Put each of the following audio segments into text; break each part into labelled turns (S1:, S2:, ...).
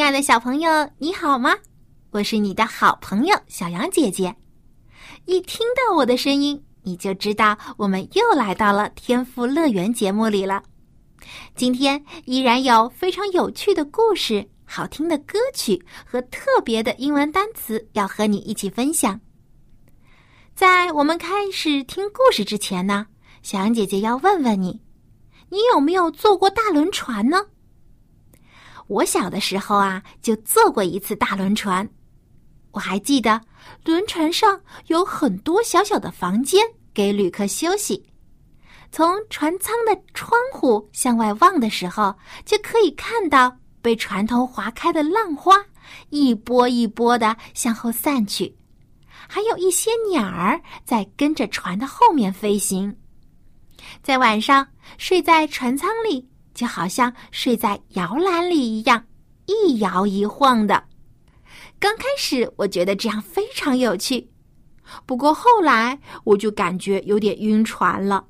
S1: 亲爱的小朋友，你好吗？我是你的好朋友小羊姐姐。一听到我的声音，你就知道我们又来到了天赋乐园节目里了。今天依然有非常有趣的故事、好听的歌曲和特别的英文单词要和你一起分享。在我们开始听故事之前呢，小羊姐姐要问问你：你有没有坐过大轮船呢？我小的时候啊，就坐过一次大轮船。我还记得，轮船上有很多小小的房间给旅客休息。从船舱的窗户向外望的时候，就可以看到被船头划开的浪花一波一波的向后散去，还有一些鸟儿在跟着船的后面飞行。在晚上睡在船舱里。就好像睡在摇篮里一样，一摇一晃的。刚开始我觉得这样非常有趣，不过后来我就感觉有点晕船了。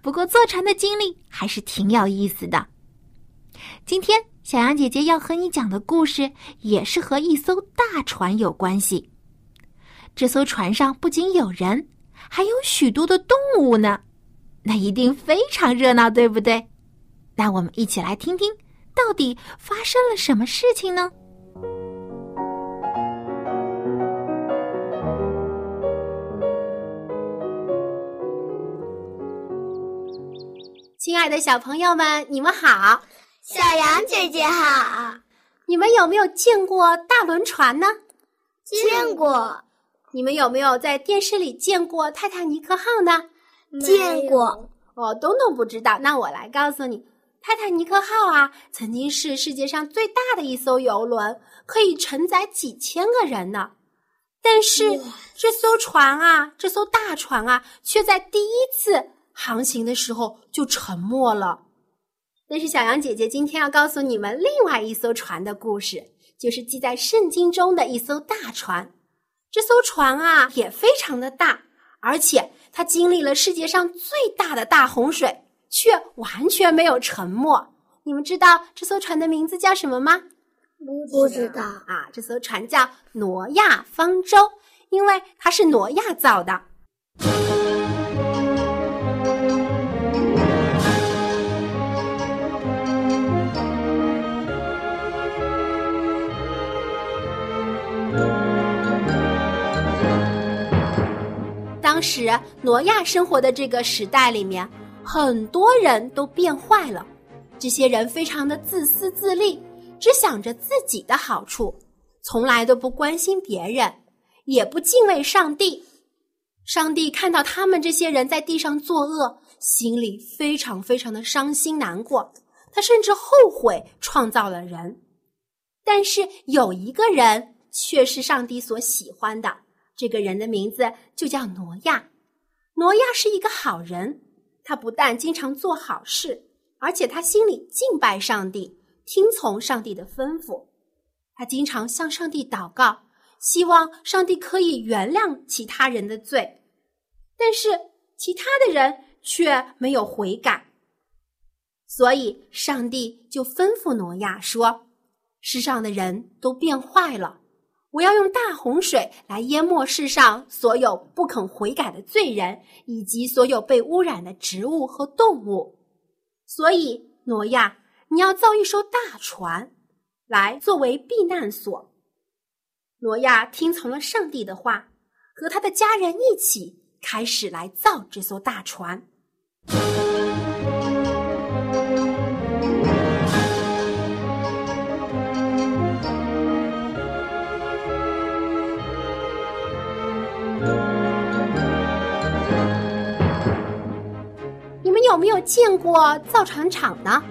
S1: 不过坐船的经历还是挺有意思的。今天小羊姐姐要和你讲的故事也是和一艘大船有关系。这艘船上不仅有人，还有许多的动物呢，那一定非常热闹，对不对？那我们一起来听听，到底发生了什么事情呢？亲爱的小朋友们，你们好！
S2: 小羊姐姐好！
S1: 你们有没有见过大轮船呢？
S2: 见过。
S1: 你们有没有在电视里见过泰坦尼克号呢？
S2: 见过。
S1: 哦，东东不知道，那我来告诉你。泰坦尼克号啊，曾经是世界上最大的一艘游轮，可以承载几千个人呢。但是这艘船啊，这艘大船啊，却在第一次航行的时候就沉没了。但是小羊姐姐今天要告诉你们另外一艘船的故事，就是记在圣经中的一艘大船。这艘船啊，也非常的大，而且它经历了世界上最大的大洪水。却完全没有沉没。你们知道这艘船的名字叫什么吗？
S2: 不知道
S1: 啊。这艘船叫挪亚方舟，因为它是挪亚造的。当时挪亚生活的这个时代里面。很多人都变坏了，这些人非常的自私自利，只想着自己的好处，从来都不关心别人，也不敬畏上帝。上帝看到他们这些人在地上作恶，心里非常非常的伤心难过，他甚至后悔创造了人。但是有一个人却是上帝所喜欢的，这个人的名字就叫挪亚。挪亚是一个好人。他不但经常做好事，而且他心里敬拜上帝，听从上帝的吩咐。他经常向上帝祷告，希望上帝可以原谅其他人的罪。但是其他的人却没有悔改，所以上帝就吩咐挪亚说：“世上的人都变坏了。”我要用大洪水来淹没世上所有不肯悔改的罪人，以及所有被污染的植物和动物。所以，挪亚，你要造一艘大船，来作为避难所。挪亚听从了上帝的话，和他的家人一起开始来造这艘大船。有没有见过造船厂呢？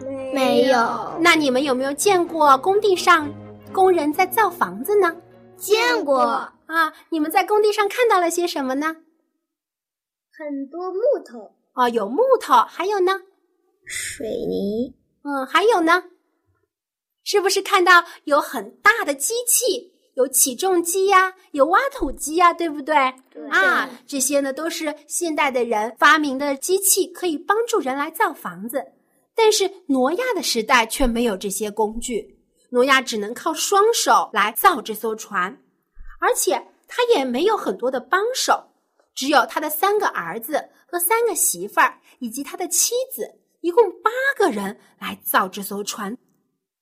S2: 没没有。
S1: 那你们有没有见过工地上工人在造房子呢？
S2: 见过
S1: 啊。你们在工地上看到了些什么呢？
S2: 很多木头。
S1: 哦，有木头，还有呢？
S2: 水泥。
S1: 嗯，还有呢？是不是看到有很大的机器？有起重机呀，有挖土机呀，对不对？
S2: 对
S1: 啊，这些呢都是现代的人发明的机器，可以帮助人来造房子。但是挪亚的时代却没有这些工具，挪亚只能靠双手来造这艘船，而且他也没有很多的帮手，只有他的三个儿子和三个媳妇儿以及他的妻子，一共八个人来造这艘船。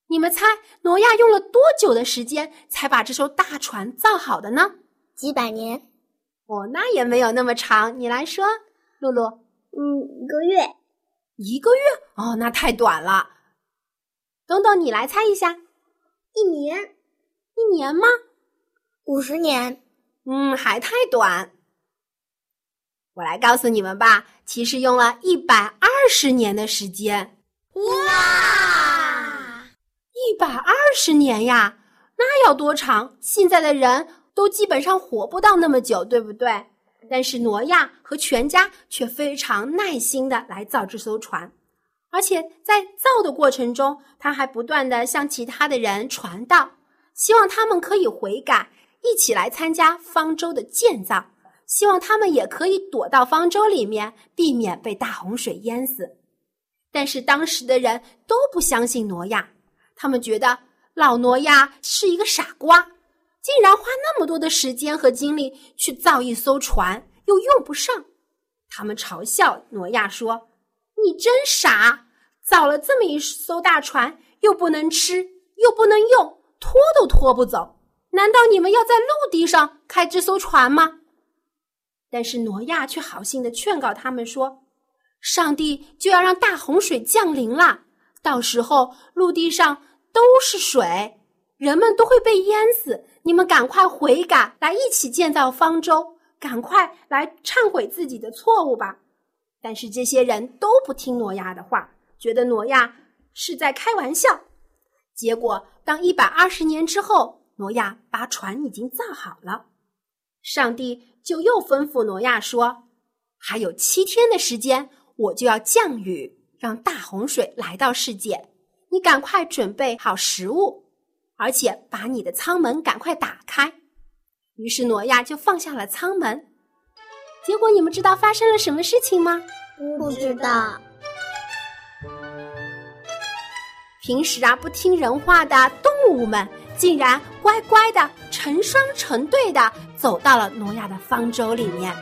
S1: 你们猜挪亚用了多久的时间才把这艘大船造好的呢？
S2: 几百年。
S1: 哦，那也没有那么长。你来说，露露。
S2: 嗯，一个月。
S1: 一个月？哦，那太短了。东东，你来猜一下。
S2: 一年。
S1: 一年吗？
S2: 五十年。
S1: 嗯，还太短。我来告诉你们吧，其实用了一百二十年的时间。
S2: 哇！
S1: 一百二十年呀，那要多长？现在的人都基本上活不到那么久，对不对？但是挪亚和全家却非常耐心的来造这艘船，而且在造的过程中，他还不断的向其他的人传道，希望他们可以悔改，一起来参加方舟的建造，希望他们也可以躲到方舟里面，避免被大洪水淹死。但是当时的人都不相信挪亚。他们觉得老挪亚是一个傻瓜，竟然花那么多的时间和精力去造一艘船，又用不上。他们嘲笑挪亚说：“你真傻，造了这么一艘大船，又不能吃，又不能用，拖都拖不走。难道你们要在陆地上开这艘船吗？”但是挪亚却好心的劝告他们说：“上帝就要让大洪水降临了。”到时候陆地上都是水，人们都会被淹死。你们赶快悔改，来一起建造方舟，赶快来忏悔自己的错误吧。但是这些人都不听挪亚的话，觉得挪亚是在开玩笑。结果，当一百二十年之后，挪亚把船已经造好了，上帝就又吩咐挪亚说：“还有七天的时间，我就要降雨。”让大洪水来到世界，你赶快准备好食物，而且把你的舱门赶快打开。于是挪亚就放下了舱门。结果你们知道发生了什么事情吗？
S2: 不知道。
S1: 平时啊不听人话的动物们，竟然乖乖的成双成对的走到了挪亚的方舟里面。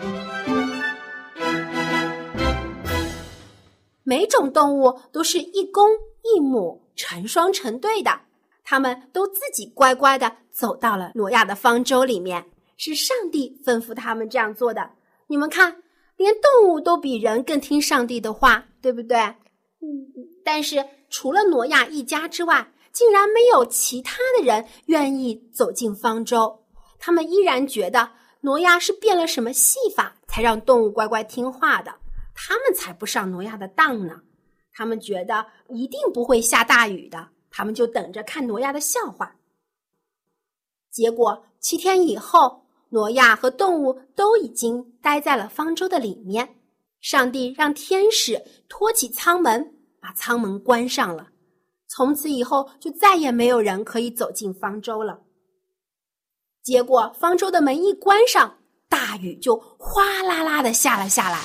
S1: 每种动物都是一公一母，成双成对的。它们都自己乖乖的走到了挪亚的方舟里面，是上帝吩咐他们这样做的。你们看，连动物都比人更听上帝的话，对不对？
S2: 嗯。
S1: 但是除了挪亚一家之外，竟然没有其他的人愿意走进方舟。他们依然觉得挪亚是变了什么戏法，才让动物乖乖听话的。他们才不上挪亚的当呢，他们觉得一定不会下大雨的，他们就等着看挪亚的笑话。结果七天以后，挪亚和动物都已经待在了方舟的里面。上帝让天使托起舱门，把舱门关上了。从此以后，就再也没有人可以走进方舟了。结果方舟的门一关上，大雨就哗啦啦的下了下来。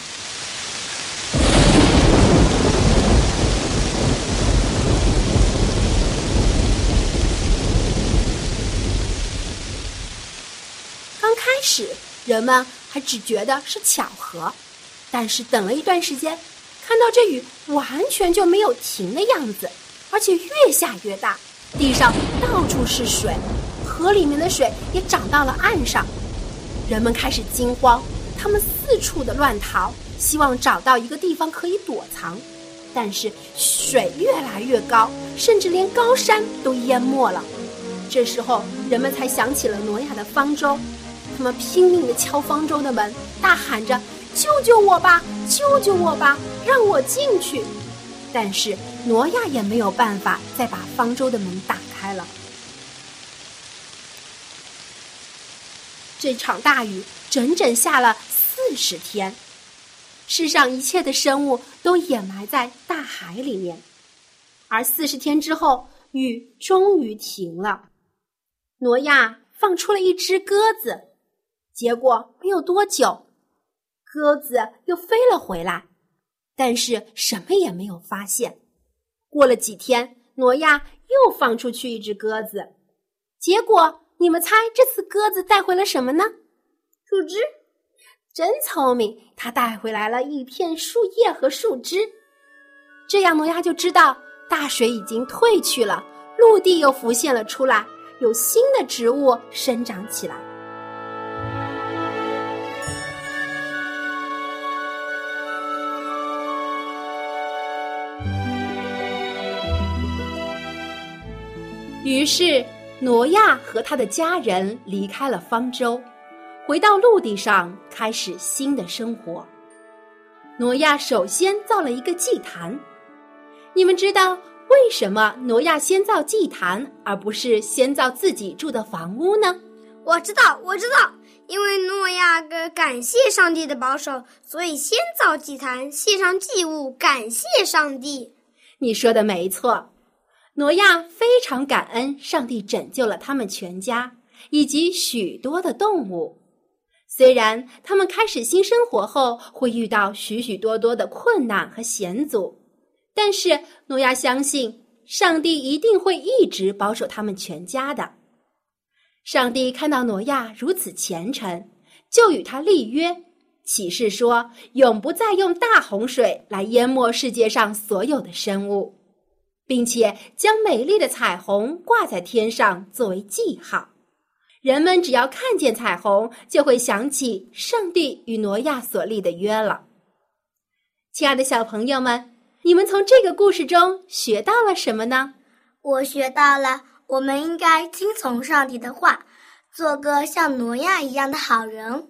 S1: 开始，人们还只觉得是巧合，但是等了一段时间，看到这雨完全就没有停的样子，而且越下越大，地上到处是水，河里面的水也涨到了岸上，人们开始惊慌，他们四处的乱逃，希望找到一个地方可以躲藏，但是水越来越高，甚至连高山都淹没了。这时候，人们才想起了挪亚的方舟。他们拼命的敲方舟的门，大喊着：“救救我吧！救救我吧！让我进去！”但是挪亚也没有办法再把方舟的门打开了。这场大雨整整下了四十天，世上一切的生物都掩埋在大海里面。而四十天之后，雨终于停了。挪亚放出了一只鸽子，结果没有多久，鸽子又飞了回来，但是什么也没有发现。过了几天，挪亚又放出去一只鸽子，结果。你们猜这次鸽子带回了什么呢？
S3: 树枝，
S1: 真聪明！它带回来了一片树叶和树枝。这样，挪亚就知道大水已经退去了，陆地又浮现了出来，有新的植物生长起来。于是。挪亚和他的家人离开了方舟，回到陆地上开始新的生活。挪亚首先造了一个祭坛。你们知道为什么挪亚先造祭坛，而不是先造自己住的房屋呢？
S3: 我知道，我知道，因为诺亚个感谢上帝的保守，所以先造祭坛，献上祭物，感谢上帝。
S1: 你说的没错。挪亚非常感恩上帝拯救了他们全家以及许多的动物。虽然他们开始新生活后会遇到许许多多的困难和险阻，但是挪亚相信上帝一定会一直保守他们全家的。上帝看到挪亚如此虔诚，就与他立约，启示说永不再用大洪水来淹没世界上所有的生物。并且将美丽的彩虹挂在天上作为记号，人们只要看见彩虹，就会想起上帝与挪亚所立的约了。亲爱的小朋友们，你们从这个故事中学到了什么呢？
S3: 我学到了，我们应该听从上帝的话，做个像挪亚一样的好人。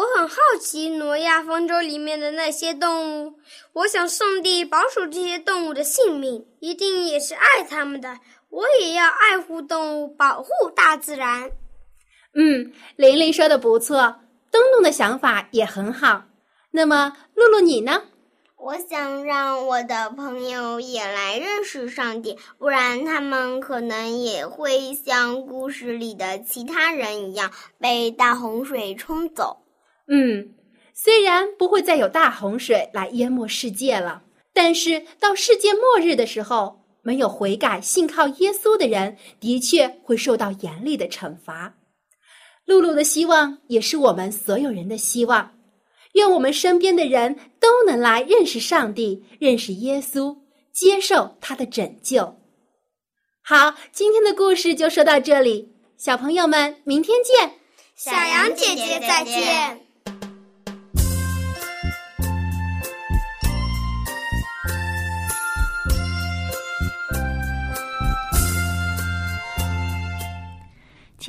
S3: 我很好奇挪亚方舟里面的那些动物，我想上帝保守这些动物的性命，一定也是爱他们的。我也要爱护动物，保护大自然。
S1: 嗯，玲玲说的不错，东东的想法也很好。那么，露露你呢？
S3: 我想让我的朋友也来认识上帝，不然他们可能也会像故事里的其他人一样被大洪水冲走。
S1: 嗯，虽然不会再有大洪水来淹没世界了，但是到世界末日的时候，没有悔改、信靠耶稣的人，的确会受到严厉的惩罚。露露的希望也是我们所有人的希望，愿我们身边的人都能来认识上帝，认识耶稣，接受他的拯救。好，今天的故事就说到这里，小朋友们，明天见。
S3: 小羊姐姐再见。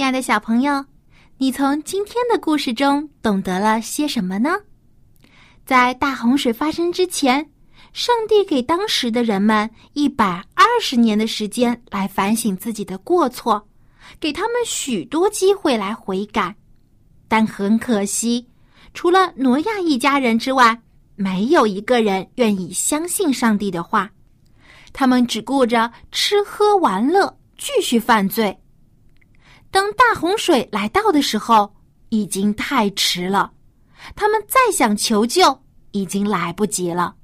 S1: 亲爱的小朋友，你从今天的故事中懂得了些什么呢？在大洪水发生之前，上帝给当时的人们一百二十年的时间来反省自己的过错，给他们许多机会来悔改。但很可惜，除了挪亚一家人之外，没有一个人愿意相信上帝的话。他们只顾着吃喝玩乐，继续犯罪。等大洪水来到的时候，已经太迟了。他们再想求救，已经来不及了。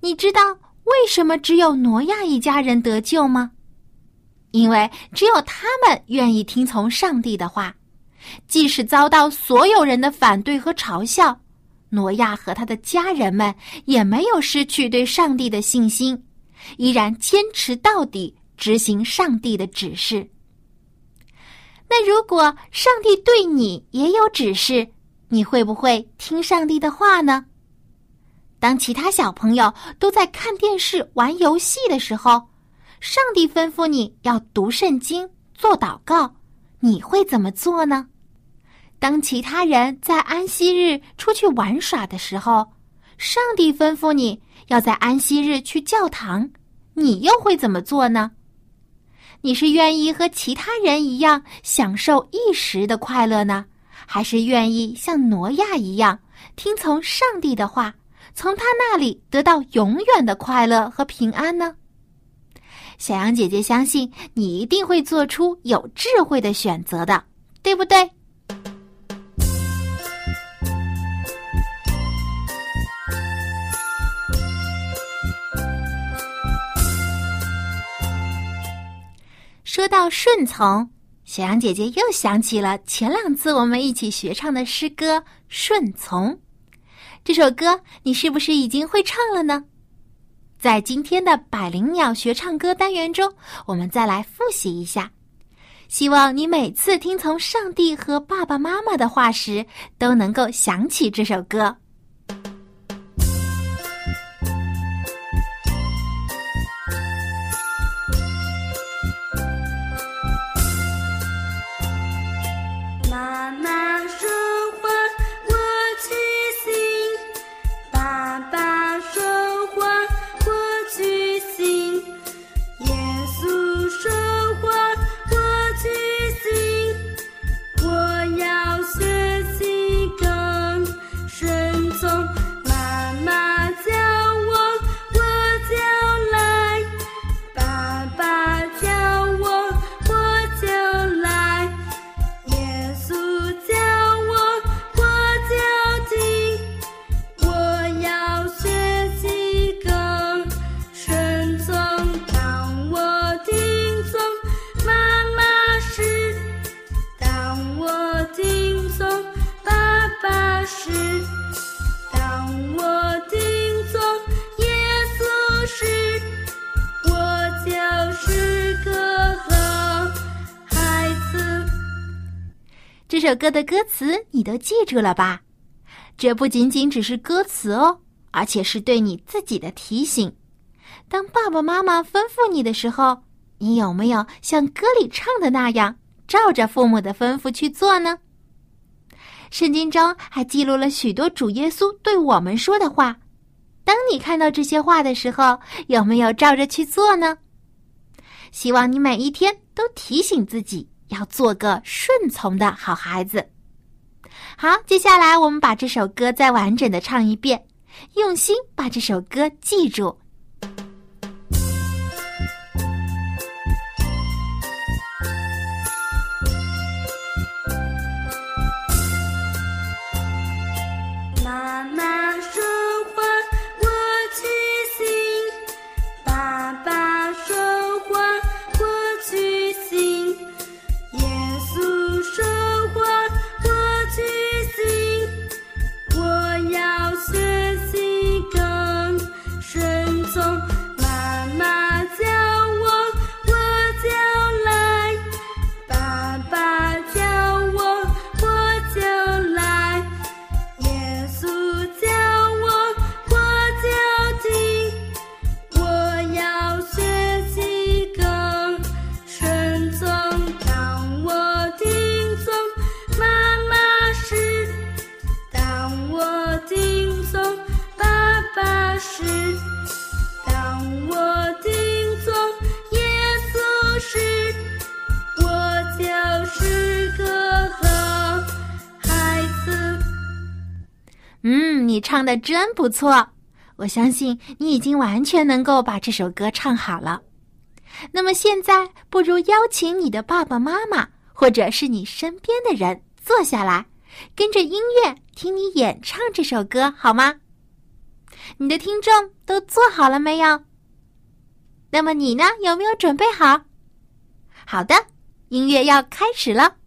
S1: 你知道为什么只有挪亚一家人得救吗？因为只有他们愿意听从上帝的话，即使遭到所有人的反对和嘲笑，挪亚和他的家人们也没有失去对上帝的信心，依然坚持到底，执行上帝的指示。那如果上帝对你也有指示，你会不会听上帝的话呢？当其他小朋友都在看电视、玩游戏的时候，上帝吩咐你要读圣经、做祷告，你会怎么做呢？当其他人在安息日出去玩耍的时候，
S4: 上帝吩咐你要在安息日去教堂，你又会怎么做呢？你是愿意和其他人一样享受一时的快乐呢，还是愿意像挪亚一样听从上帝的话，从他那里得到永远的快乐和平安呢？小羊姐姐相信你一定会做出有智慧的选择的，对不对？说到顺从，小羊姐姐又想起了前两次我们一起学唱的诗歌《顺从》。这首歌你是不是已经会唱了呢？在今天的百灵鸟学唱歌单元中，我们再来复习一下。希望你每次听从上帝和爸爸妈妈的话时，都能够想起这首歌。这首歌的歌词你都记住了吧？这不仅仅只是歌词哦，而且是对你自己的提醒。当爸爸妈妈吩咐你的时候，你有没有像歌里唱的那样，照着父母的吩咐去做呢？圣经中还记录了许多主耶稣对我们说的话。当你看到这些话的时候，有没有照着去做呢？希望你每一天都提醒自己。要做个顺从的好孩子。好，接下来我们把这首歌再完整的唱一遍，用心把这首歌记住。嗯你唱的真不错，我相信你已经完全能够把这首歌唱好了。那么现在，不如邀请你的爸爸妈妈，或者是你身边的人坐下来，跟着音乐听你演唱这首歌，好吗？你的听众都做好了没有？那么你呢？有没有准备好？好的，音乐要开始了。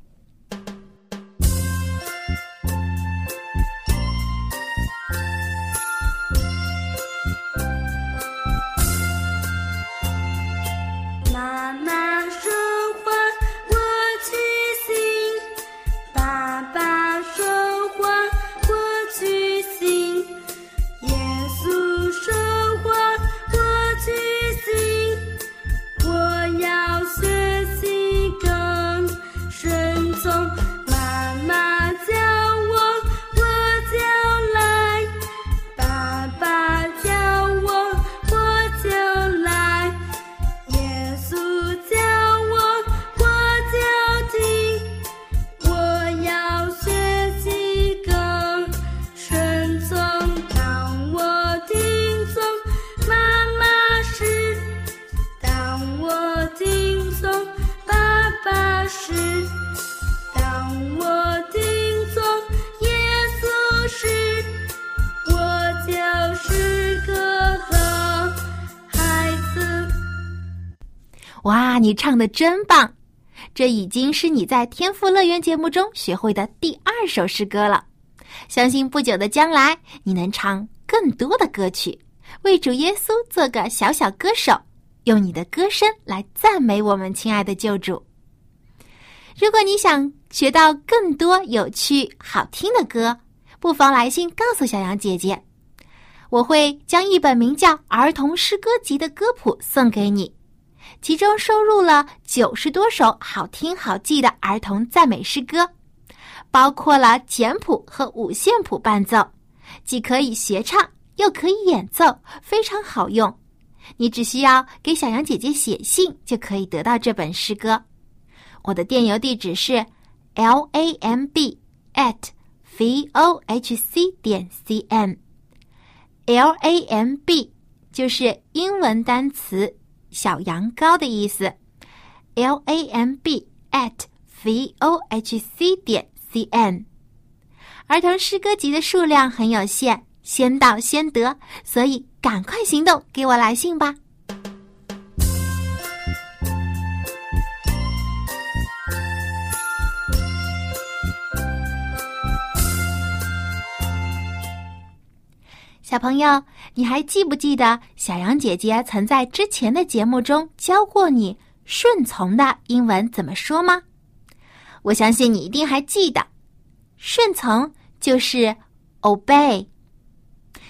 S5: 真棒！这已经是你在天赋乐园节目中学会的第二首诗歌了。相信不久的将来，你能唱更多的歌曲，为主耶稣做个小小歌手，用你的歌声来赞美我们亲爱的救主。如果你想学到更多有趣好听的歌，不妨来信告诉小羊姐姐，我会将一本名叫《儿童诗歌集》的歌谱送给你，其中收录了九十多首好听好记的儿童赞美诗歌，包括了简谱和五线谱伴奏，既可以学唱又可以演奏，非常好用。你只需要给小羊姐姐写信，就可以得到这本诗歌。我的电邮地址是 l a m b at v o h c 点 c n。l a m b 就是英文单词“小羊羔”的意思。l a m b at v o h c 点 c n。儿童诗歌集的数量很有限，先到先得，所以赶快行动，给我来信吧。小朋友，你还记不记得小羊姐姐曾在之前的节目中教过你顺从的英文怎么说吗？我相信你一定还记得，顺从就是 obey。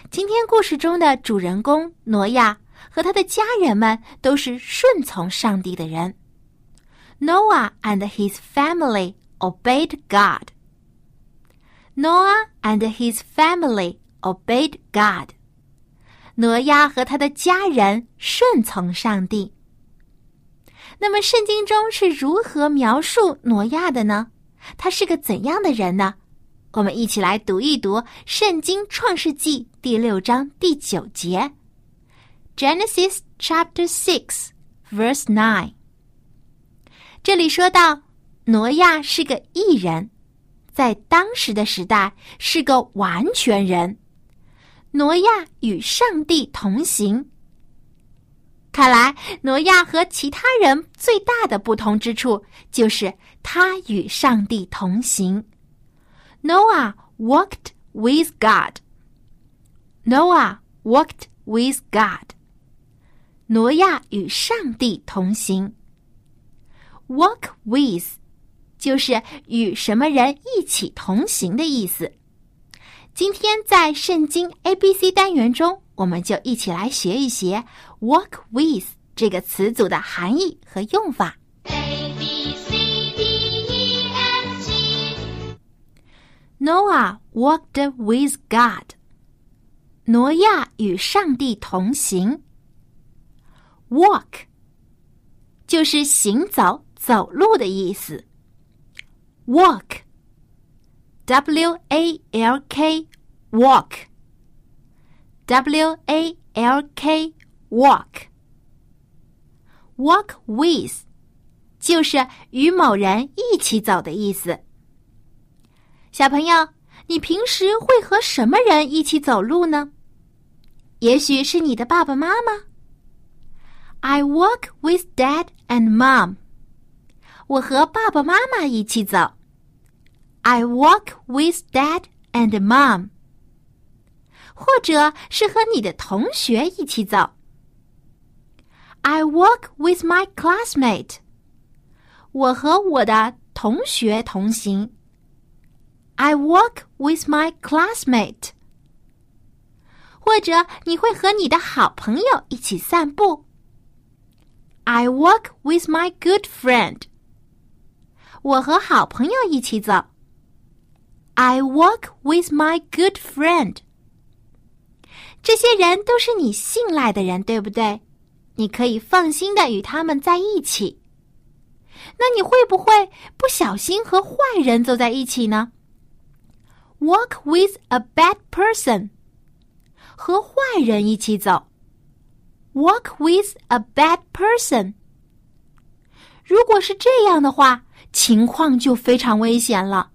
S5: 今天故事中的主人公挪亚和他的家人们都是顺从上帝的人。Noah and his family obeyed God. Noah and his family. Obeyed God，挪亚和他的家人顺从上帝。那么，圣经中是如何描述挪亚的呢？他是个怎样的人呢？我们一起来读一读《圣经·创世纪》第六章第九节，Genesis Chapter Six Verse Nine。这里说到，挪亚是个异人，在当时的时代是个完全人。挪亚与上帝同行。看来，挪亚和其他人最大的不同之处就是他与上帝同行。Noah walked with God. Noah walked with God. 挪亚与上帝同行。Walk with 就是与什么人一起同行的意思。今天在圣经 A B C 单元中，我们就一起来学一学 “walk with” 这个词组的含义和用法。
S2: A B C D E F G。
S5: Noah walked with God。挪亚与上帝同行。Walk 就是行走、走路的意思。Walk。W A L K walk W A L K walk walk with 就是与某人一起走的意思。小朋友，你平时会和什么人一起走路呢？也许是你的爸爸妈妈。I walk with dad and mom。我和爸爸妈妈一起走。I walk with dad and mom，或者是和你的同学一起走。I walk with my classmate，我和我的同学同行。I walk with my classmate，或者你会和你的好朋友一起散步。I walk with my good friend，我和好朋友一起走。 I walk with my good friend。这些人都是你信赖的人，对不对？你可以放心的与他们在一起。那你会不会不小心和坏人走在一起呢？Walk with a bad person。和坏人一起走。Walk with a bad person。如果是这样的话，情况就非常危险了。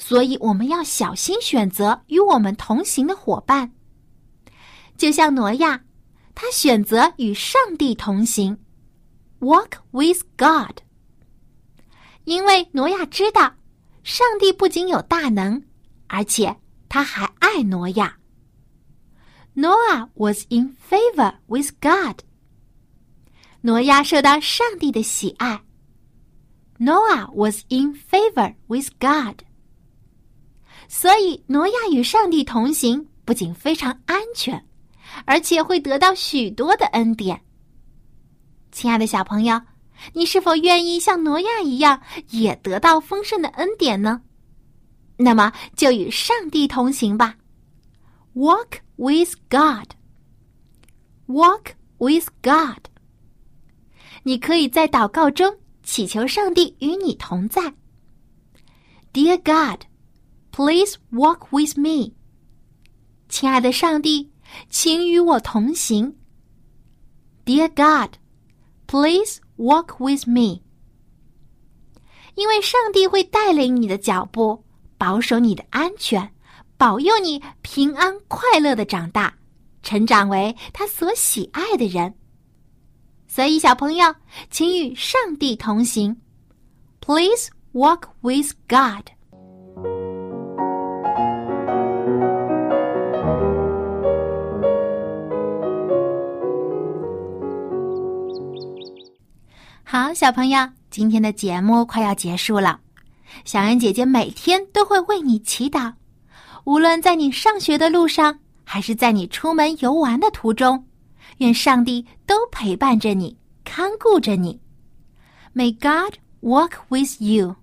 S5: 所以我们要小心选择与我们同行的伙伴。就像挪亚，他选择与上帝同行。walk with God。因为挪亚知道，上帝不仅有大能，而且他还爱挪亚。Noah was in favor with God。挪亚受到上帝的喜爱。Noah was in favor with God。所以，挪亚与上帝同行，不仅非常安全，而且会得到许多的恩典。亲爱的小朋友，你是否愿意像挪亚一样，也得到丰盛的恩典呢？那么，就与上帝同行吧。Walk with God. Walk with God. 你可以在祷告中祈求上帝与你同在。Dear God, please walk with me. 亲爱的上帝，请与我同行。Dear God, please walk with me. 因为上帝会带领你的脚步，保守你的安全，保佑你平安快乐的长大，成长为他所喜爱的人。所以，小朋友，请与上帝同行。Please walk with God。好，小朋友，今天的节目快要结束了。小恩姐姐每天都会为你祈祷，无论在你上学的路上，还是在你出门游玩的途中。愿上帝都陪伴着你，看顾着你。May God walk with you。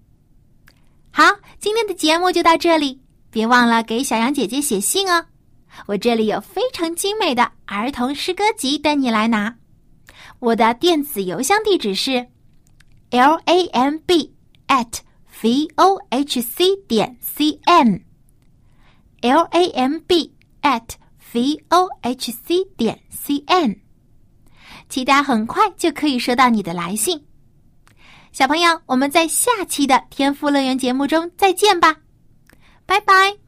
S5: 好，今天的节目就到这里，别忘了给小羊姐姐写信哦。我这里有非常精美的儿童诗歌集等你来拿。我的电子邮箱地址是 l a m b at v o h c 点 c n。l a m b at v o h c 点 c n，期待很快就可以收到你的来信。小朋友，我们在下期的天赋乐园节目中再见吧，拜拜。